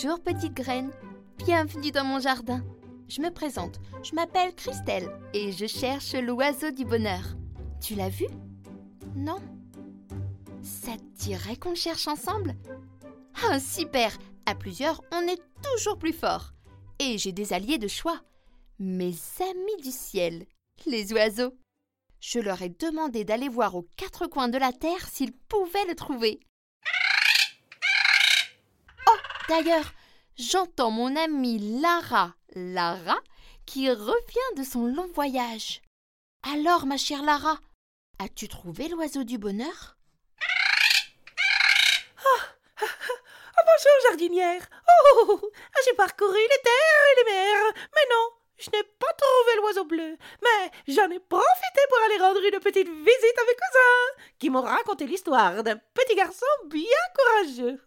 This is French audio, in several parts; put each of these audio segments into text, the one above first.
Bonjour petite graine, bienvenue dans mon jardin. Je me présente, je m'appelle Christelle et je cherche l'oiseau du bonheur. Tu l'as vu? Non Ça te dirait qu'on le cherche ensemble? Ah super À plusieurs, on est toujours plus fort. Et j'ai des alliés de choix. Mes amis du ciel, les oiseaux. Je leur ai demandé d'aller voir aux quatre coins de la terre s'ils pouvaient le trouver. D'ailleurs, j'entends mon amie Lara, Lara, qui revient de son long voyage. Alors, ma chère Lara, as-tu trouvé l'oiseau du bonheur? Oh, Bonjour, jardinière. Oh, j'ai parcouru les terres et les mers, mais non, je n'ai pas trouvé l'oiseau bleu, mais j'en ai profité pour aller rendre une petite visite à mes cousins, qui m'ont raconté l'histoire d'un petit garçon bien courageux.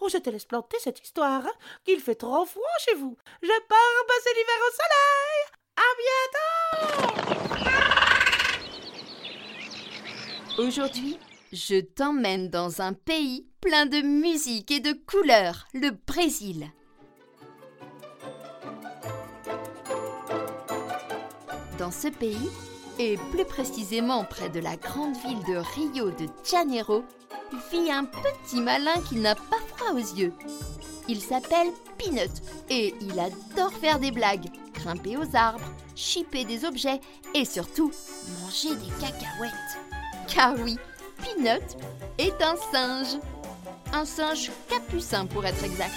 Oh, je te laisse planter cette histoire, qu'il fait trop froid chez vous. Je pars passer l'hiver au soleil. À bientôt. Aujourd'hui, je t'emmène dans un pays plein de musique et de couleurs, le Brésil. Dans ce pays, et plus précisément près de la grande ville de Rio de Janeiro, vit un petit malin qui n'a pas froid aux yeux. Il s'appelle Peanut et il adore faire des blagues, grimper aux arbres, chipper des objets et surtout manger des cacahuètes. Car oui, Peanut est un singe. Un singe capucin pour être exact.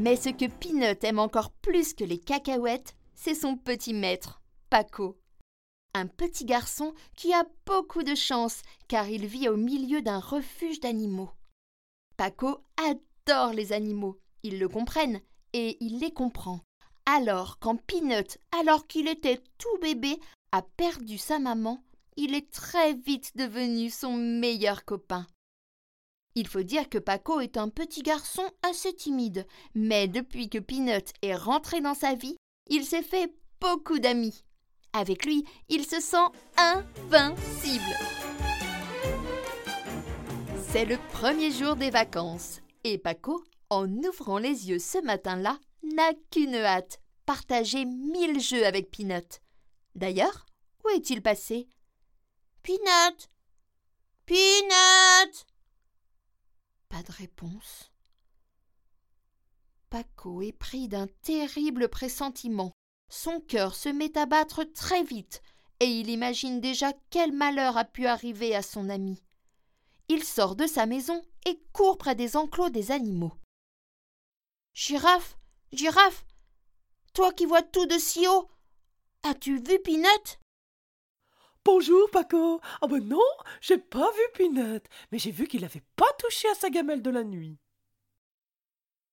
Mais ce que Peanut aime encore plus que les cacahuètes, c'est son petit maître, Paco. Un petit garçon qui a beaucoup de chance car il vit au milieu d'un refuge d'animaux. Paco adore les animaux, ils le comprennent et il les comprend. Alors, quand Peanut, alors qu'il était tout bébé, a perdu sa maman, il est très vite devenu son meilleur copain. Il faut dire que Paco est un petit garçon assez timide, mais depuis que Peanut est rentré dans sa vie, il s'est fait beaucoup d'amis. Avec lui, il se sent invincible. C'est le premier jour des vacances et Paco, en ouvrant les yeux ce matin-là, n'a qu'une hâte partager mille jeux avec Peanut. D'ailleurs, où est-il passé? Peanut Peanut pas de réponse. Paco est pris d'un terrible pressentiment. Son cœur se met à battre très vite, et il imagine déjà quel malheur a pu arriver à son ami. Il sort de sa maison et court près des enclos des animaux. Girafe, girafe, toi qui vois tout de si haut, as-tu vu Pinot Bonjour, Paco. Ah ben non, j'ai pas vu Pinette, mais j'ai vu qu'il n'avait pas touché à sa gamelle de la nuit.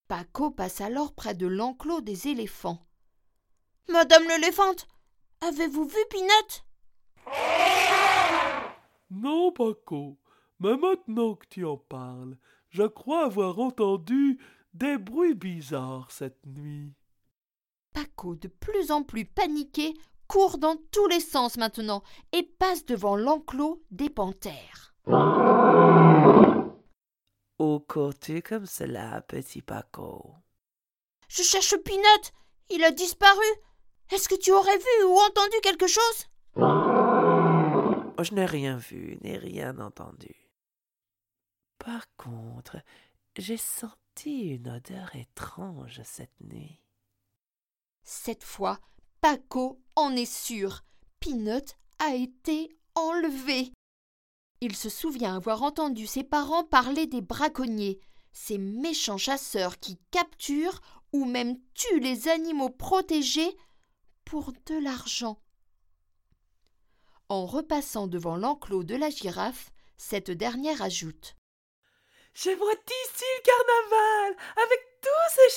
Paco passe alors près de l'enclos des éléphants. Madame l'éléphante, avez-vous vu Pinette Non, Paco, mais maintenant que tu en parles, je crois avoir entendu des bruits bizarres cette nuit. Paco, de plus en plus paniqué, court dans tous les sens maintenant et passe devant l'enclos des panthères. Où cours-tu comme cela, petit Paco Je cherche Pinot. Il a disparu. Est-ce que tu aurais vu ou entendu quelque chose? Je n'ai rien vu ni rien entendu. Par contre, j'ai senti une odeur étrange cette nuit. Cette fois, En est sûr. Peanut a été enlevé. Il se souvient avoir entendu ses parents parler des braconniers, ces méchants chasseurs qui capturent ou même tuent les animaux protégés pour de l'argent. En repassant devant l'enclos de la girafe, cette dernière ajoute J'aimerais ici le carnaval,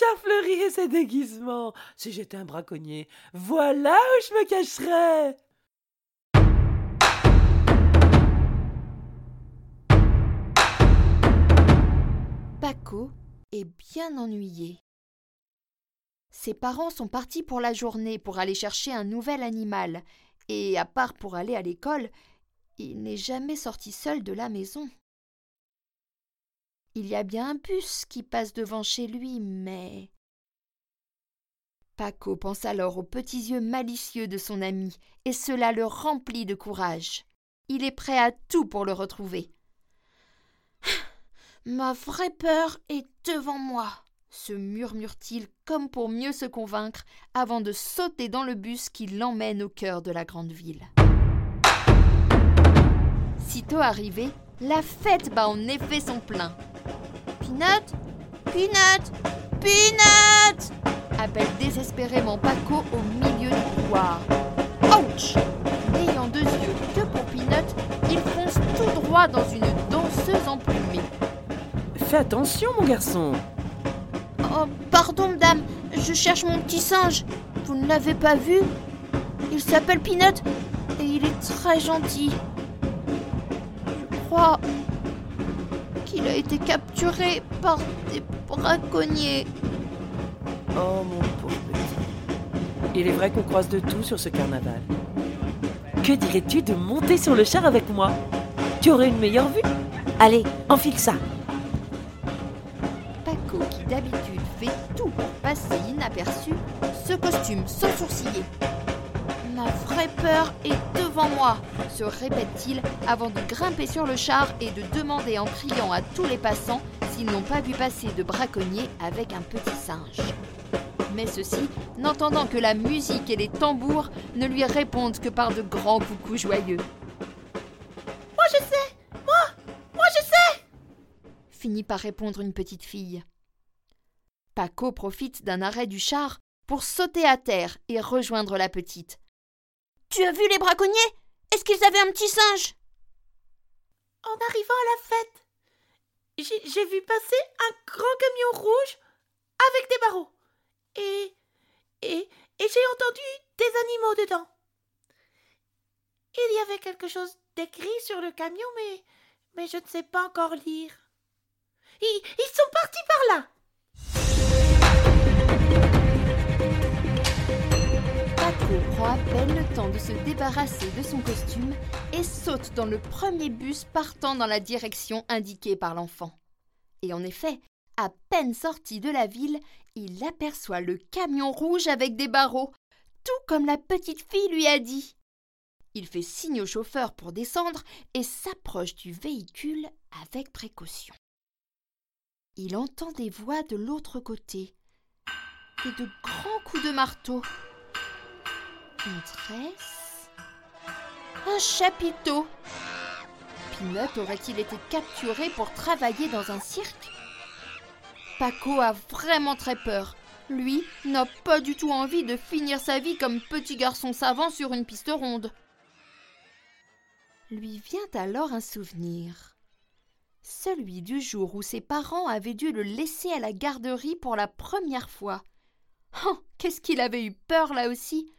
chats fleuris et ces déguisements. Si j'étais un braconnier, voilà où je me cacherais. Paco est bien ennuyé. Ses parents sont partis pour la journée pour aller chercher un nouvel animal, et à part pour aller à l'école, il n'est jamais sorti seul de la maison. Il y a bien un bus qui passe devant chez lui, mais. Paco pense alors aux petits yeux malicieux de son ami, et cela le remplit de courage. Il est prêt à tout pour le retrouver. Ma vraie peur est devant moi, se murmure-t-il comme pour mieux se convaincre avant de sauter dans le bus qui l'emmène au cœur de la grande ville. Sitôt arrivé, la fête bat en effet son plein. Peanut Peanut Peanut appelle désespérément Paco au milieu du couloir. Ouch N'ayant deux yeux que pour Peanut, il fonce tout droit dans une danseuse emplumée. Fais attention, mon garçon. Oh, pardon, madame, je cherche mon petit singe. Vous ne l'avez pas vu? Il s'appelle Peanut et il est très gentil. Je crois qu'il a été capturé par des braconniers. Oh, mon pauvre petit. Il est vrai qu'on croise de tout sur ce carnaval. Que dirais-tu de monter sur le char avec moi? Tu aurais une meilleure vue? Allez, enfile ça. Paco, qui d'habitude fait tout pour passer inaperçu, se costume sans sourciller. Ma vraie peur est devant moi, se répète-t-il avant de grimper sur le char et de demander en criant à tous les passants s'ils n'ont pas vu passer de braconniers avec un petit singe. Mais ceux-ci, n'entendant que la musique et les tambours, ne lui répondent que par de grands coucous joyeux. Moi, je sais Moi Moi, je sais finit par répondre une petite fille. Paco profite d'un arrêt du char pour sauter à terre et rejoindre la petite. Tu as vu les braconniers? Est-ce qu'ils avaient un petit singe? En arrivant à la fête, j'ai vu passer un grand camion rouge avec des barreaux. Et. et. et j'ai entendu des animaux dedans. Il y avait quelque chose d'écrit sur le camion, mais. mais je ne sais pas encore lire. Ils, ils sont partis par là. Prend à peine le temps de se débarrasser de son costume et saute dans le premier bus partant dans la direction indiquée par l'enfant. Et en effet, à peine sorti de la ville, il aperçoit le camion rouge avec des barreaux, tout comme la petite fille lui a dit. Il fait signe au chauffeur pour descendre et s'approche du véhicule avec précaution. Il entend des voix de l'autre côté et de grands coups de marteau. Une tresse Un chapiteau Pinot aurait-il été capturé pour travailler dans un cirque? Paco a vraiment très peur. Lui n'a pas du tout envie de finir sa vie comme petit garçon savant sur une piste ronde. Lui vient alors un souvenir. Celui du jour où ses parents avaient dû le laisser à la garderie pour la première fois. Oh, qu'est-ce qu'il avait eu peur là aussi?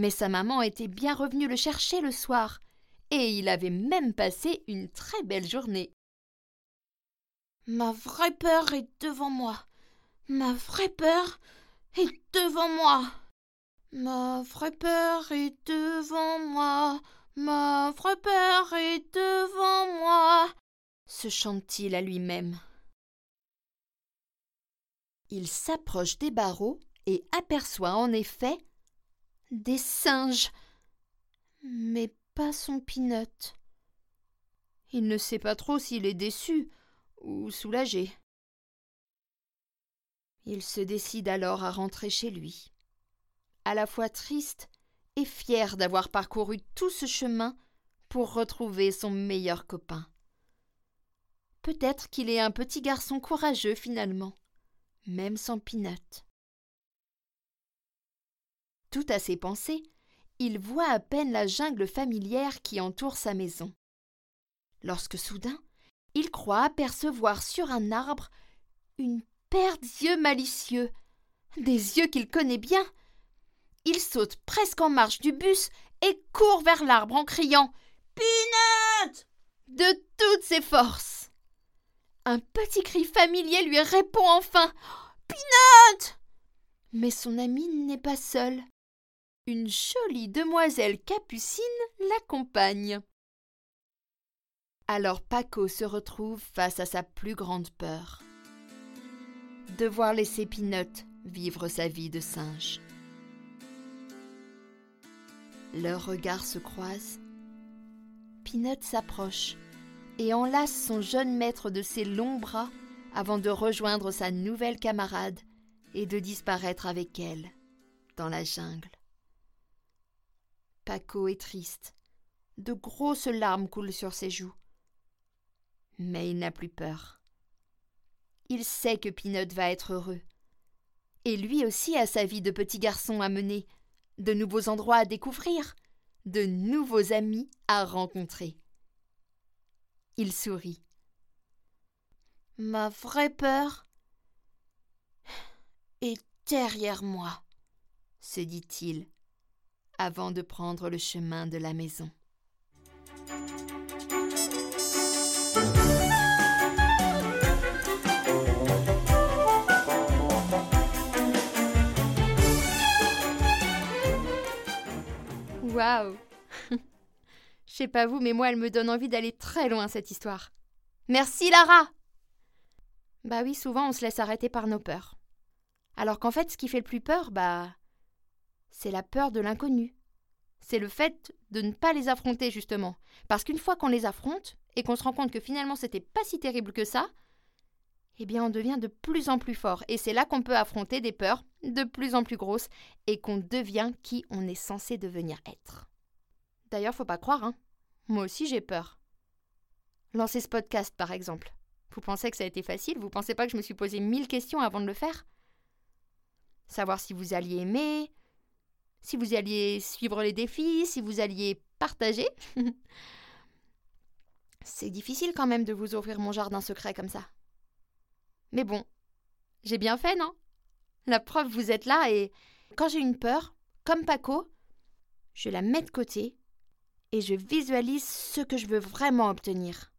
Mais sa maman était bien revenue le chercher le soir, et il avait même passé une très belle journée. Ma vraie peur est devant moi. Ma vraie peur est devant moi. Ma vraie peur est devant moi. Ma vraie peur est devant moi. se chante-t-il à lui-même. Il s'approche des barreaux et aperçoit en effet des singes. Mais pas son Pinot. Il ne sait pas trop s'il est déçu ou soulagé. Il se décide alors à rentrer chez lui, à la fois triste et fier d'avoir parcouru tout ce chemin pour retrouver son meilleur copain. Peut-être qu'il est un petit garçon courageux finalement, même sans Pinot. Tout à ses pensées, il voit à peine la jungle familière qui entoure sa maison. Lorsque soudain, il croit apercevoir sur un arbre une paire d'yeux malicieux, des yeux qu'il connaît bien. Il saute presque en marche du bus et court vers l'arbre en criant Peanut de toutes ses forces. Un petit cri familier lui répond enfin Peanut Mais son ami n'est pas seul une jolie demoiselle capucine l'accompagne. Alors Paco se retrouve face à sa plus grande peur. Devoir laisser Peanut vivre sa vie de singe. Leurs regards se croisent. Peanut s'approche et enlace son jeune maître de ses longs bras avant de rejoindre sa nouvelle camarade et de disparaître avec elle dans la jungle. Paco est triste. De grosses larmes coulent sur ses joues. Mais il n'a plus peur. Il sait que Peanut va être heureux. Et lui aussi a sa vie de petit garçon à mener, de nouveaux endroits à découvrir, de nouveaux amis à rencontrer. Il sourit. Ma vraie peur est derrière moi, se dit-il, avant de prendre le chemin de la maison. Waouh Je sais pas vous, mais moi, elle me donne envie d'aller très loin, cette histoire. Merci, Lara Bah oui, souvent, on se laisse arrêter par nos peurs. Alors qu'en fait, ce qui fait le plus peur, bah. C'est la peur de l'inconnu. C'est le fait de ne pas les affronter, justement. Parce qu'une fois qu'on les affronte, et qu'on se rend compte que finalement c'était pas si terrible que ça, eh bien on devient de plus en plus fort. Et c'est là qu'on peut affronter des peurs de plus en plus grosses et qu'on devient qui on est censé devenir être. D'ailleurs, faut pas croire, hein. Moi aussi j'ai peur. Lancer ce podcast, par exemple. Vous pensez que ça a été facile? Vous pensez pas que je me suis posé mille questions avant de le faire? Savoir si vous alliez aimer, si vous alliez suivre les défis, si vous alliez partager. C'est difficile quand même de vous ouvrir mon jardin secret comme ça. Mais bon, j'ai bien fait, non? La preuve, vous êtes là et quand j'ai une peur, comme Paco, je la mets de côté et je visualise ce que je veux vraiment obtenir.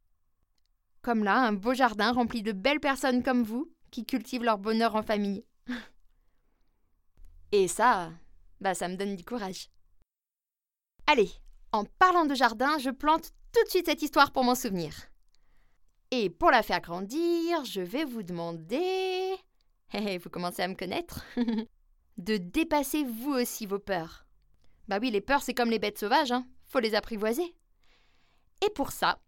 Comme là, un beau jardin rempli de belles personnes comme vous qui cultivent leur bonheur en famille. Et ça, bah ça me donne du courage. Allez, en parlant de jardin, je plante tout de suite cette histoire pour m'en souvenir. Et pour la faire grandir, je vais vous demander. vous commencez à me connaître De dépasser vous aussi vos peurs. Bah oui, les peurs, c'est comme les bêtes sauvages, hein. Faut les apprivoiser. Et pour ça,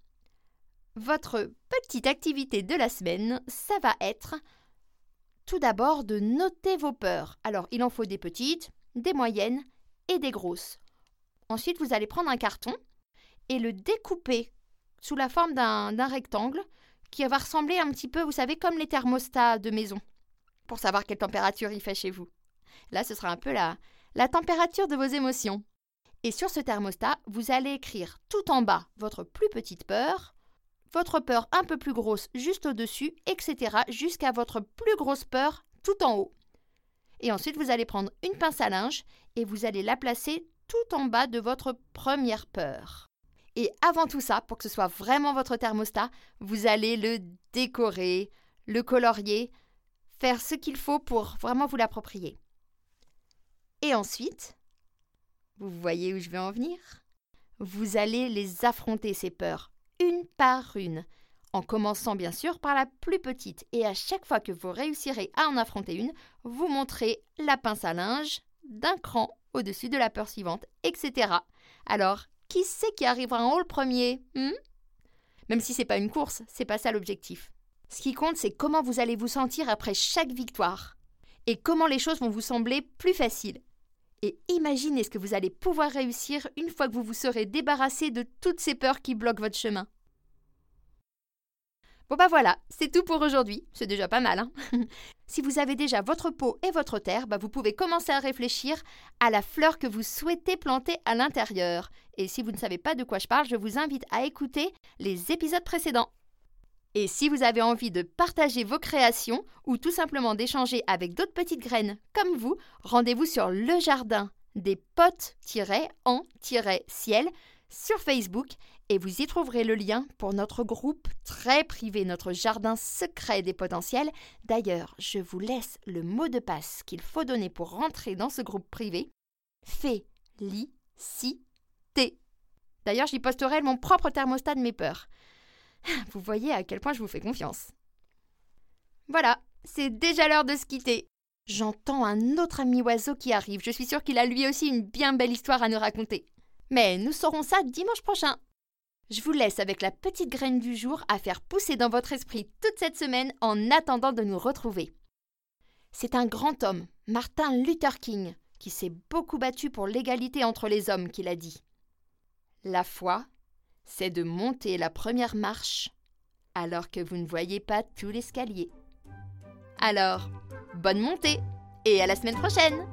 votre petite activité de la semaine, ça va être tout d'abord de noter vos peurs. Alors, il en faut des petites, des moyennes et des grosses. Ensuite, vous allez prendre un carton et le découper sous la forme d'un rectangle qui va ressembler un petit peu, vous savez, comme les thermostats de maison, pour savoir quelle température il fait chez vous. Là, ce sera un peu la, la température de vos émotions. Et sur ce thermostat, vous allez écrire tout en bas votre plus petite peur, votre peur un peu plus grosse juste au-dessus, etc., jusqu'à votre plus grosse peur tout en haut. Et ensuite, vous allez prendre une pince à linge et vous allez la placer tout en bas de votre première peur. Et avant tout ça, pour que ce soit vraiment votre thermostat, vous allez le décorer, le colorier, faire ce qu'il faut pour vraiment vous l'approprier. Et ensuite, vous voyez où je vais en venir? Vous allez les affronter, ces peurs, une par une, en commençant bien sûr par la plus petite. Et à chaque fois que vous réussirez à en affronter une, vous montrez la pince à linge d'un cran au-dessus de la peur suivante, etc. Alors, qui c'est qui arrivera en haut le premier hmm? Même si c'est pas une course, c'est pas ça l'objectif. Ce qui compte, c'est comment vous allez vous sentir après chaque victoire et comment les choses vont vous sembler plus faciles. Et imaginez ce que vous allez pouvoir réussir une fois que vous vous serez débarrassé de toutes ces peurs qui bloquent votre chemin. Bon bah voilà, c'est tout pour aujourd'hui. C'est déjà pas mal. Hein si vous avez déjà votre pot et votre terre, bah vous pouvez commencer à réfléchir à la fleur que vous souhaitez planter à l'intérieur. Et si vous ne savez pas de quoi je parle, je vous invite à écouter les épisodes précédents. Et si vous avez envie de partager vos créations ou tout simplement d'échanger avec d'autres petites graines comme vous, rendez-vous sur le jardin des potes-en-ciel sur Facebook et vous y trouverez le lien pour notre groupe très privé, notre jardin secret des potentiels. D'ailleurs, je vous laisse le mot de passe qu'il faut donner pour rentrer dans ce groupe privé. Félicité. D'ailleurs, j'y posterai mon propre thermostat de mes peurs. Vous voyez à quel point je vous fais confiance. Voilà, c'est déjà l'heure de se quitter. J'entends un autre ami oiseau qui arrive. Je suis sûre qu'il a lui aussi une bien belle histoire à nous raconter. Mais nous saurons ça dimanche prochain. Je vous laisse avec la petite graine du jour à faire pousser dans votre esprit toute cette semaine en attendant de nous retrouver. C'est un grand homme, Martin Luther King, qui s'est beaucoup battu pour l'égalité entre les hommes, qu'il a dit. La foi, c'est de monter la première marche alors que vous ne voyez pas tout l'escalier. Alors, bonne montée et à la semaine prochaine